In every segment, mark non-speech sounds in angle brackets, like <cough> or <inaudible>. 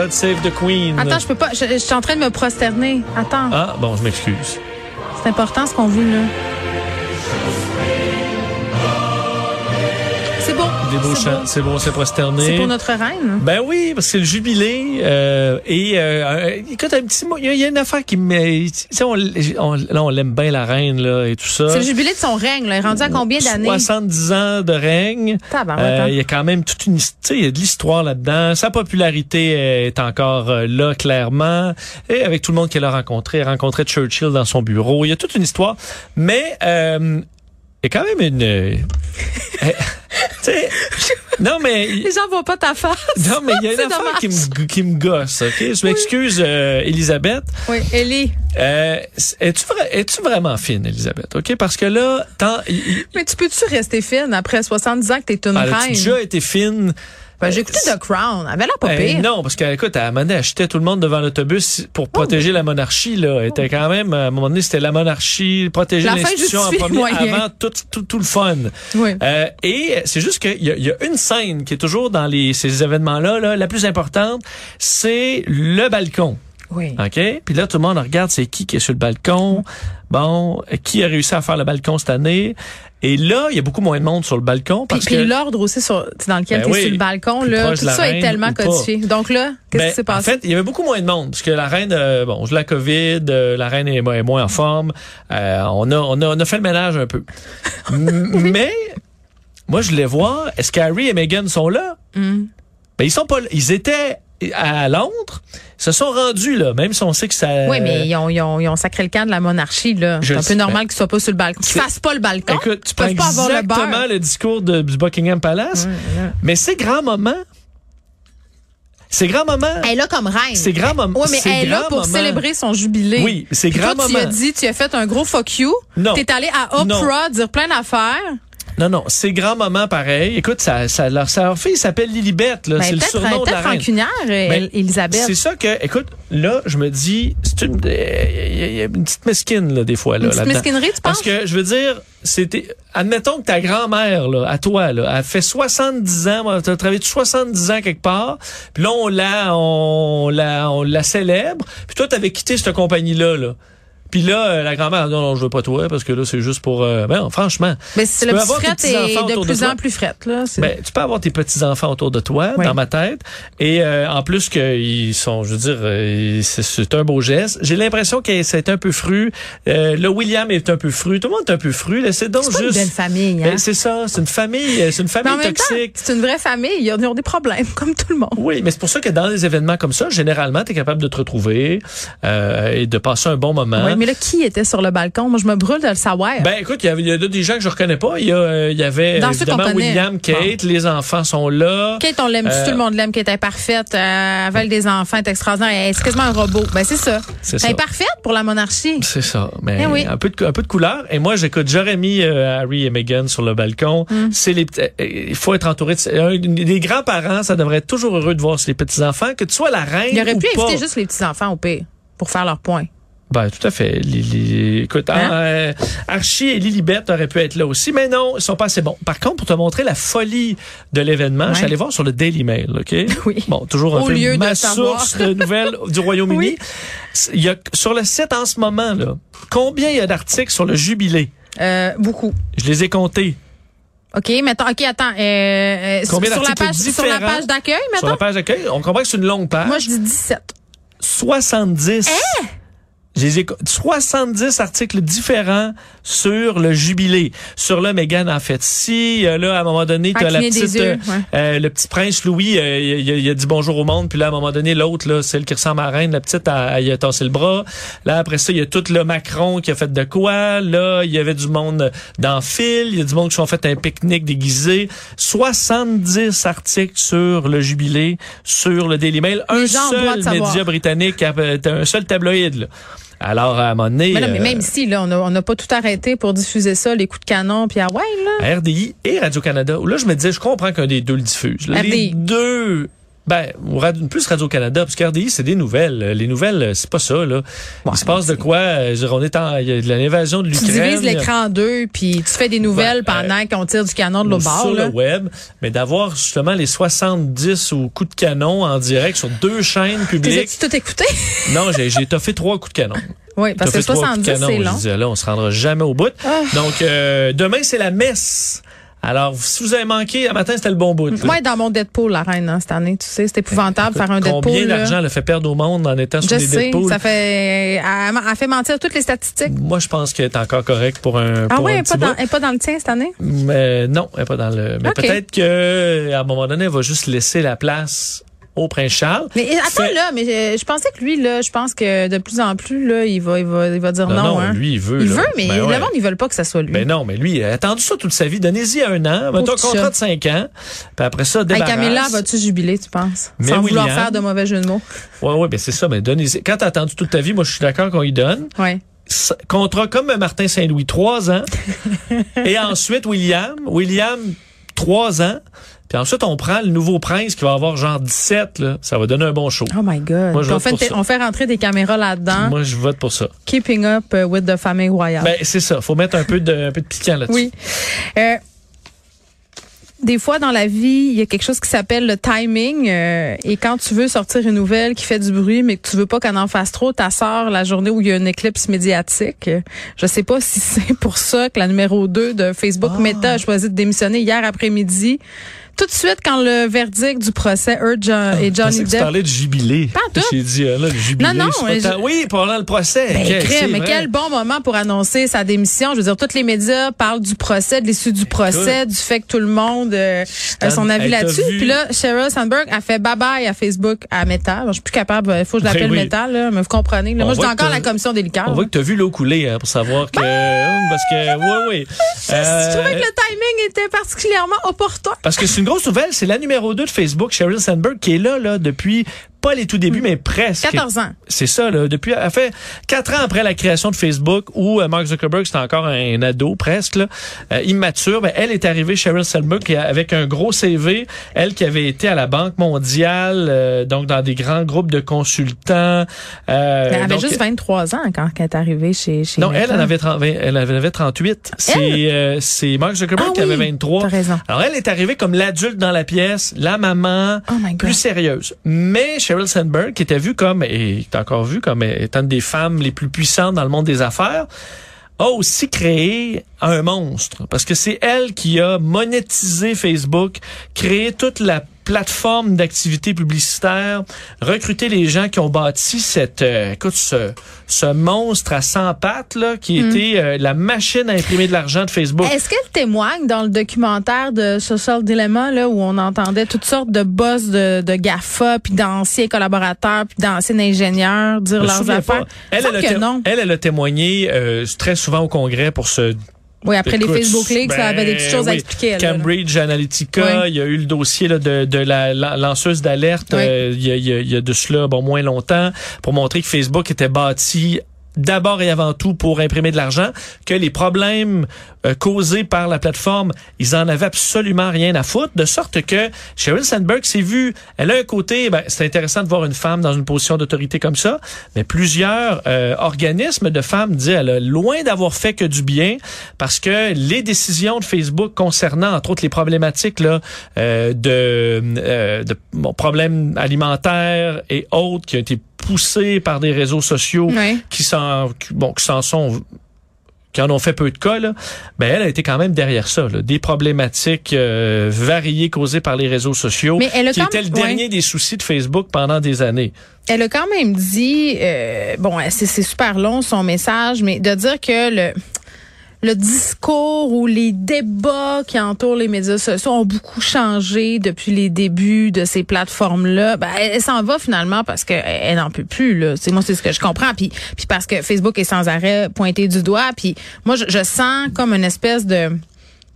God save the Queen. Attends, je peux pas. Je, je suis en train de me prosterner. Attends. Ah, bon, je m'excuse. C'est important ce qu'on vit là. C'est bon, c'est prosterné. C'est pour notre reine. Ben oui, parce que c'est le jubilé. euh, et euh, euh, écoute, un petit mot. Il y, a- il y a une affaire qui me. Tu sais, on, on, là, on l'aime bien la reine là et tout ça. C'est le jubilé de son règne. Là. Il est rendu à combien d'années? 70 ans de règne. Euh, hein? Il y a quand même toute une, tu sais, il y a de l'histoire là-dedans. Sa popularité est encore euh, là clairement. Et avec tout le monde qu'elle a rencontré, elle a rencontré Churchill dans son bureau. Il y a toute une histoire, mais euh, il y a quand même une. <laughs> tu non mais <laughs> Les gens voient pas ta face. non mais il y a <laughs> une affaire dommage. qui me qui me gosse. Ok, je m'excuse, euh, Elisabeth. Oui, Ellie. Euh, es-tu vra- es-tu vraiment fine, Elisabeth Ok, parce que là, tant. Mais tu peux-tu rester fine après 70 ans que t'es une elle a reine? déjà été fine. Ben, j'ai écouté The Crown. Elle avait l'air pas Eh, pire. non, parce qu'écoute, à un moment donné, elle achetait tout le monde devant l'autobus pour Oh. protéger la monarchie. Là, Elle était quand même, à un moment donné, c'était la monarchie, protéger l'institution en premier moyen. avant tout, tout, tout le fun. Oui. Euh, et c'est juste qu'il y, y a une scène qui est toujours dans les, ces événements-là, là, la plus importante, c'est le balcon. Oui. OK? Puis là, tout le monde regarde c'est qui qui est sur le balcon? Bon, euh, qui a réussi à faire le balcon cette année? Et là, il y a beaucoup moins de monde sur le balcon parce puis que... l'ordre aussi sur, tu dans lequel Ben t'es oui, sur le balcon, là, tout ça est tellement codifié. Donc là, qu'est-ce Ben, qui s'est passé? En fait, il y avait beaucoup moins de monde parce que la reine, euh, bon, je la COVID, euh, la reine est, est moins en forme. Euh, on a, on a, on a fait le ménage un peu. <laughs> Mais moi, je voulais voir, est-ce qu'Harry et Meghan sont là? Hmm. Ben ils sont pas. là. Ils étaient à Londres, se sont rendus là, même si on sait que ça. oui, mais ils ont, ils, ont, ils ont sacré le camp de la monarchie, là. C'est un peu normal qu'ils soient pas sur le balcon. Qu'ils fassent pas le balcon. Écoute, tu prends pas avoir le exactement le, discours de, du Buckingham Palace, mais c'est grand-maman. C'est grand-maman. Elle est là comme reine. C'est grand-maman. Oui, mais elle est là pour célébrer son jubilé. Oui, c'est Puis toi, tu as dit, tu as fait un gros fuck you. Non. T'es allé à Oprah dire plein d'affaires. Non, non, c'est grand-maman pareil. Écoute, ça, ça, leur, sa fille s'appelle Lilibet, là. Ben, c'est le surnom de la reine. Ben, El- Elisabeth. C'est ça que, écoute, là, je me dis, c'est une, euh, il y, a- il y a une petite mesquine, là, des fois, là. Une petite mesquinerie, tu Parce penses? que, je veux dire, c'était, admettons que ta grand-mère, là, à toi, là, elle fait 70 ans, tu as travaillé 70 ans quelque part, puis là, on la, on la, on la célèbre, puis toi, t'avais quitté cette compagnie-là, là. Puis là, euh, la grand-mère, non, non, je veux pas toi, parce que là, c'est juste pour, euh, ben, franchement. Mais c'est le petit frette est de plus en plus frette, là. Ben, tu peux avoir tes petits-enfants autour de toi, Oui. dans ma tête. Et euh, en plus qu'ils sont, je veux dire, euh, c'est- un beau geste. J'ai l'impression que c'est un peu fru. Euh, le William est un peu fru. Tout le monde est un peu fru. C'est donc une juste... belle famille, hein? Ben, c'est ça, c'est une famille, c'est une famille toxique. c'est une vraie famille. Ils ont, des problèmes, comme tout le monde. Oui, mais c'est pour ça que dans des événements comme ça, généralement, tu es capable de te retrouver euh, et de passer un bon moment. Oui, Mais là, qui était sur le balcon? Moi, je me brûle de le savoir. Ben écoute, il y, y a des gens que je reconnais pas. Il y, a, euh, il y avait Dans évidemment. William, Kate, les enfants sont là. Kate, on l'aime, Euh, tout le monde l'aime, Kate est parfaite, euh, elle vole des enfants, elle est extraordinaire, elle est quasiment un robot. Ben, c'est ça. C'est Elle ça. est parfaite pour la monarchie. C'est ça. Mais Eh oui. un peu de un peu de couleur. Et moi, j'écoute, j'aurais mis euh, Harry et Meghan sur le balcon. Mm. C'est les euh, il faut être entouré de des grands-parents. Ça devrait être toujours heureux de voir les petits enfants que tu sois la reine Il aurait ou pu pas. inviter juste les petits-enfants au pire pour faire leur point. Ben, tout à fait. Les- écoute, Hein? euh, Archie et Lilibet auraient pu être là aussi, mais non, ils sont pas assez bons. Par contre, pour te montrer la folie de l'événement, je suis allé voir sur le Daily Mail, OK? <laughs> Oui. Bon, toujours un Au peu lieu ma source de nouvelles <laughs> du Royaume-Uni. Oui. Il y a, sur le site en ce moment, là, combien il y a d'articles sur le jubilé? Euh, beaucoup. Je les ai comptés. OK, mettons, OK, attends. Euh, euh, sur, Combien sur la page, sur la page d'accueil, Sur mettons? la page d'accueil, on comprend que c'est une longue page. Moi, je dis 17. 70. Hein? Je les ai co- 70 articles différents sur le jubilé. Sur le Meghan, en fait. Si, euh, là, à un moment donné, tu as la petite, yeux, euh, ouais. euh, le petit prince Louis, euh, il, a- il a dit bonjour au monde, puis là, à un moment donné, l'autre, là, celle qui ressemble à la reine, la petite, elle, elle, il a tassé le bras. Là, après ça, il y a tout le Macron qui a fait de quoi. Là, il y avait du monde dans fil. Il y a du monde qui sont fait un pique-nique déguisé. 70 articles sur le jubilé, sur le Daily Mail. Un Les ont seul savoir. média britannique, un seul tabloïd, là. Alors, à un moment donné, Mais, non, mais euh, même ici, là, on n'a pas tout arrêté pour diffuser ça, les coups de canon, puis ah ouais, là. à RDI et Radio-Canada, où là, je me disais, je comprends qu'un des deux le diffuse. Les RDI. deux, ben, ou Radio- plus Radio-Canada, parce que RDI, c'est des nouvelles. Les nouvelles, euh, c'est pas ça, là. Il se passe de quoi? euh, je veux dire, on est en, il y a de l'invasion de Tu l'Ukraine. divises l'écran en deux, puis tu fais des nouvelles Ouais, pendant qu'on tire du canon de l'autre bord, sur là. le web, mais d'avoir justement les 70 ou coups de canon en direct sur deux chaînes publiques. as-tu tout écouté? <laughs> non, j'ai, j'ai toffé trois coups de canon. oui, parce T'as que fait trois coups de 70, canon. c'est Je long. disais, là, on se rendra jamais au bout. Ah. Donc, euh, demain, c'est la messe. Alors, si vous avez manqué, un matin, c'était le bon bout. Moi, dans mon Deadpool, la reine, hein, cette année, tu sais, c'est épouvantable faire un Deadpool. Combien d'argent elle a fait perdre au monde en étant sur Je des sais, Deadpool? ça fait, elle, elle fait mentir toutes les statistiques. Moi, je pense qu'elle est encore correcte pour un, Ah pour ouais, un elle petit pas, dans, bout. elle est pas dans le tien cette année? Mais non, elle est pas dans le. Mais peut-être que à un moment donné, elle va juste laisser la place au prince Charles. Mais attends là, mais je, je pensais que lui là, je pense que de plus en plus là, il va, il va, il va dire non. Non, non, hein. lui, il veut. il là. veut, mais Ben le ouais. monde ils veulent pas que ça soit lui. Ben non, mais lui, il a attendu ça toute sa vie. Donnez-y un an. Mettons contrat de cinq ans. Puis après ça, Hey, débarrasse. Camilla, vas-tu jubiler, tu penses? Mais Sans vouloir faire de mauvais jeu de mots. Ouais, ouais, ben c'est ça. Mais donnez-y. Quand t'as attendu toute ta vie, moi, je suis d'accord qu'on y donne. Ouais. Contrat comme Martin Saint-Louis, trois ans. <laughs> Et ensuite, William. William, trois ans. Puis ensuite, on prend le nouveau prince qui va avoir genre 17, là. Ça va donner un bon show. Oh my God. Moi, je Puis on, vote fait, pour ça. on fait rentrer des caméras là-dedans. Moi, je vote pour ça. Keeping up uh, with the family royale. Ben, c'est ça. Faut mettre un peu de, un peu de piquant là-dessus. Oui. Euh, des fois dans la vie, il y a quelque chose qui s'appelle le timing. euh, et quand tu veux sortir une nouvelle qui fait du bruit, mais que tu veux pas qu'elle en fasse trop, ta sort la journée où il y a une éclipse médiatique. Euh, Je sais pas si <laughs> c'est pour ça que la numéro 2 de Facebook Ah. Meta a choisi de démissionner hier après-midi. Tout de suite, quand le verdict du procès Heard John- et Je pensais Johnny que tu Depp parlais de jubilé. Pas tout. J'ai dit, ah, là, le jubilé. Non, non, je- Oui, pendant le procès. Ben, mais vrai. quel bon moment pour annoncer sa démission. Je veux dire, tous les médias parlent du procès, de l'issue du procès, du fait que tout le monde euh, a son avis Hey, là-dessus. Puis là, Sheryl Sandberg a fait bye-bye à Facebook, à Meta. Je suis plus capable, il faut que je Ben l'appelle oui. Meta, là, mais vous comprenez. Là, moi, je que encore la commission des liqueurs. On voit que tu as vu l'eau couler hein, pour savoir que. Parce que, oui, oui. Je trouvais que le timing était particulièrement opportun. Parce que c'est une grosse nouvelle, c'est la numéro 2 de Facebook, Sheryl Sandberg, qui est là, là, depuis pas les tout débuts, mais presque. 14 ans. C'est ça, là. Depuis, elle fait quatre ans après la création de Facebook, où euh, Mark Zuckerberg, c'était encore un, ado, presque, là, euh, immature. Ben, elle est arrivée, Sheryl Sandberg, qui a- avec un gros CV. Elle qui avait été à la Banque mondiale, euh, donc dans des grands groupes de consultants. Euh, elle avait donc, juste 23 ans quand elle est arrivée chez, chez non, elle, elle avait, 30 elle avait 38. C'est euh, c'est Mark Zuckerberg Ah qui oui, avait 23. t'as raison. Alors, elle est arrivée comme l'adulte dans la pièce, la maman, Oh plus sérieuse. Mais Sheryl Sandberg, qui était vue comme, et est encore vue comme étant une des femmes les plus puissantes dans le monde des affaires, a aussi créé un monstre. Parce que c'est elle qui a monétisé Facebook, créé toute la plateforme d'activité publicitaire, recruter les gens qui ont bâti cette, euh, écoute, ce, ce monstre à 100 pattes là, qui Mm. était euh, la machine à imprimer de l'argent de Facebook. Est-ce qu'elle témoigne dans le documentaire de Social Dilemma là où on entendait toutes sortes de boss de, de GAFA puis d'anciens collaborateurs puis d'anciens ingénieurs dire Je leurs affaires? Elle, elle, que non. elle, elle a témoigné euh, très souvent au Congrès pour ce Oui, après Écoute, les Facebook Leaks, ça avait des petites ben choses à oui. expliquer. elle, là. Cambridge Analytica, il y a eu le dossier là, de, de la, la- lanceuse d'alerte euh, il, il y a de cela bon moins longtemps pour montrer que Facebook était bâti d'abord et avant tout pour imprimer de l'argent, que les problèmes euh, causés par la plateforme, ils en avaient absolument rien à foutre, de sorte que Sheryl Sandberg s'est vue, elle a un côté, ben, c'est intéressant de voir une femme dans une position d'autorité comme ça, mais plusieurs euh, organismes de femmes disent, elle a loin d'avoir fait que du bien, parce que les décisions de Facebook concernant, entre autres, les problématiques là, euh, de, euh, de problèmes alimentaires et autres qui ont été poussés par des réseaux sociaux qui s'en bon qui s'en sont qui en ont fait peu de cas là, ben elle a été quand même derrière ça, là, des problématiques euh, variées causées par les réseaux sociaux, Mais elle a qui quand était le dernier ouais. des soucis de Facebook pendant des années. Elle a quand même dit, euh, bon, c'est super long son message, mais de dire que le le discours ou les débats qui entourent les médias sociaux ont beaucoup changé depuis les débuts de ces plateformes-là. Ben, elle s'en va finalement parce que elle n'en peut plus. Là. C'est moi, c'est ce que je comprends. Puis, parce que Facebook est sans arrêt pointé du doigt. Puis moi, je, sens comme une espèce de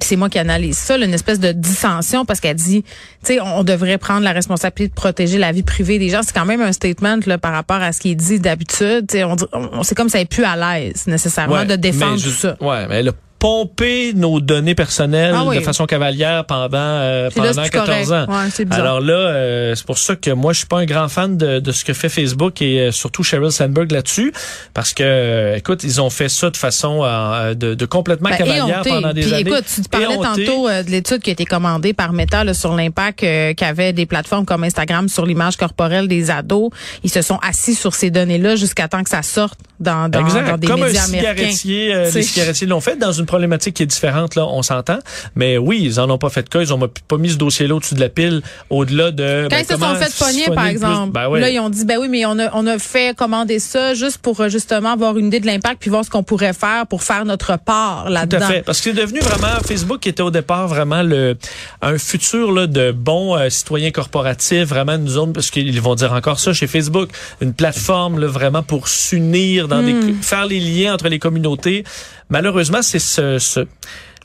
c'est moi qui analyse ça, là, une espèce de dissension parce qu'elle dit, tu sais, on devrait prendre la responsabilité de protéger la vie privée des gens. C'est quand même un statement là, par rapport à ce qui est dit d'habitude. Tu sais, on, on c'est comme ça est plus à l'aise nécessairement Ouais, de défendre tout ça. Ouais, mais elle a pompé nos données personnelles Ah oui. de façon cavalière pendant euh, là, pendant c'est plus 14 ans. Ouais. Alors là, euh, c'est pour ça que moi je suis pas un grand fan de, de ce que fait Facebook et euh, surtout Sheryl Sandberg là-dessus parce que euh, écoute, ils ont fait ça de façon euh, de, de complètement Ben, cavalière pendant des Puis, années. écoute, tu parlais tantôt euh, de l'étude qui a été commandée par Meta là, sur l'impact qu'avaient des plateformes comme Instagram sur l'image corporelle des ados. Ils se sont assis sur ces données-là jusqu'à temps que ça sorte dans, dans, dans des Comme un médias américains. cigarettier, euh, les cigarettiers l'ont fait dans une problématique qui est différente, là, on s'entend. Mais oui, ils en ont pas fait de cas, ils ont pas mis ce dossier-là au-dessus de la pile, au-delà de. Quand ben, ils se sont fait pogner, par exemple, Ben ouais. là, ils ont dit, ben oui, mais on a, on a fait commander ça juste pour euh, justement avoir une idée de l'impact puis voir ce qu'on pourrait faire pour faire notre part Tout là-dedans. à fait. Parce que c'est devenu vraiment Facebook qui était au départ vraiment le un futur là, de bons euh, citoyens corporatifs, vraiment une zone parce qu'ils vont dire encore ça chez Facebook, une plateforme là, vraiment pour s'unir dans Hmm. des faire les liens entre les communautés. Malheureusement, c'est ce,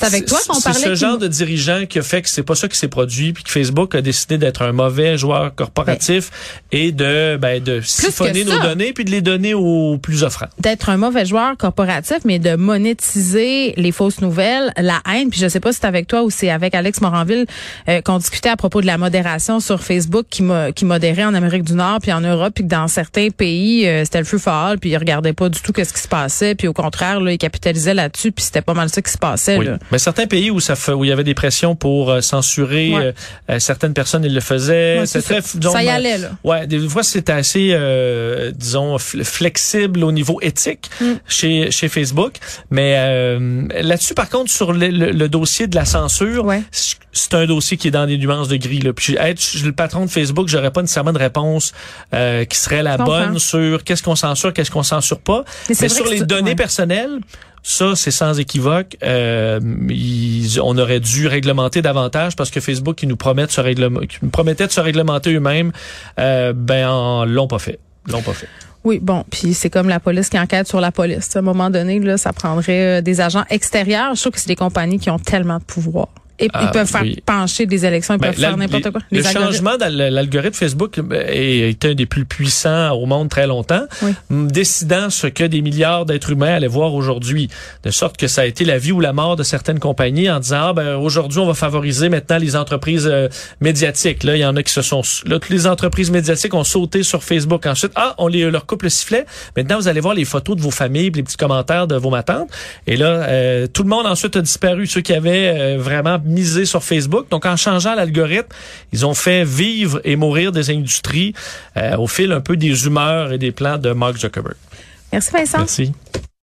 C'est avec toi qu'on c'est parlait. ce qui- genre de dirigeant qui a fait que c'est pas ça qui s'est produit, puis que Facebook a décidé d'être un mauvais joueur corporatif et de ben, de siphonner nos données puis de les donner aux plus offrants. d'être un mauvais joueur corporatif, mais de monétiser les fausses nouvelles, la haine. Puis je sais pas si c'est avec toi ou c'est avec Alex Moranville euh, qu'on discutait à propos de la modération sur Facebook qui, mo- qui modérait en Amérique du Nord puis en Europe, puis que dans certains pays euh, c'était le feu fort, puis ils regardaient pas du tout qu'est-ce qui se passait, puis au contraire là, ils capitalisaient là-dessus, puis c'était pas mal ça qui se passait. Oui. Là. Mais certains pays où ça fait, où il y avait des pressions pour euh, censurer Ouais. euh, euh, certaines personnes, ils le faisaient. Ouais, c'est très, ça. disons, Ça y allait, là. Ouais, des fois c'était assez, euh, disons, fl- flexible au niveau éthique Mm. chez chez Facebook. Mais euh, là-dessus, par contre, sur le, le- le dossier de la censure, Ouais. c'est un dossier qui est dans des nuances de gris. Là. Puis être le patron de Facebook, j'aurais pas nécessairement de réponse euh, qui serait la bonne sur qu'est-ce qu'on censure, qu'est-ce qu'on censure pas. Mais sur les données personnelles, ça, c'est sans équivoque. Euh, on aurait dû réglementer davantage parce que Facebook, ils nous se réglement- qui nous promettait de se réglementer eux-mêmes, euh, ben, en- l'ont pas fait. L'ont pas fait. Oui, bon, puis c'est comme la police qui enquête sur la police. À un moment donné, là, ça prendrait euh, des agents extérieurs. Je trouve que c'est des compagnies qui ont tellement de pouvoir. Et Ah, ils peuvent faire oui. pencher des élections, ils Ben, peuvent faire n'importe quoi. Le changement dans l'algorithme Facebook euh, est, est un des plus puissants au monde très longtemps, Oui. décidant ce que des milliards d'êtres humains allaient voir aujourd'hui. De sorte que ça a été la vie ou la mort de certaines compagnies en disant, ah, ben, aujourd'hui, on va favoriser maintenant les entreprises euh, médiatiques. Là, il y en a qui se sont... Là, toutes les entreprises médiatiques ont sauté sur Facebook. Ensuite, ah, on les, leur coupe le sifflet. Maintenant, vous allez voir les photos de vos familles, les petits commentaires de vos matantes. Et là, euh, tout le monde ensuite a disparu, ceux qui avaient euh, vraiment misé sur Facebook. Donc, en changeant l'algorithme, ils ont fait vivre et mourir des industries euh, au fil un peu des humeurs et des plans de Mark Zuckerberg. Merci Vincent. Merci.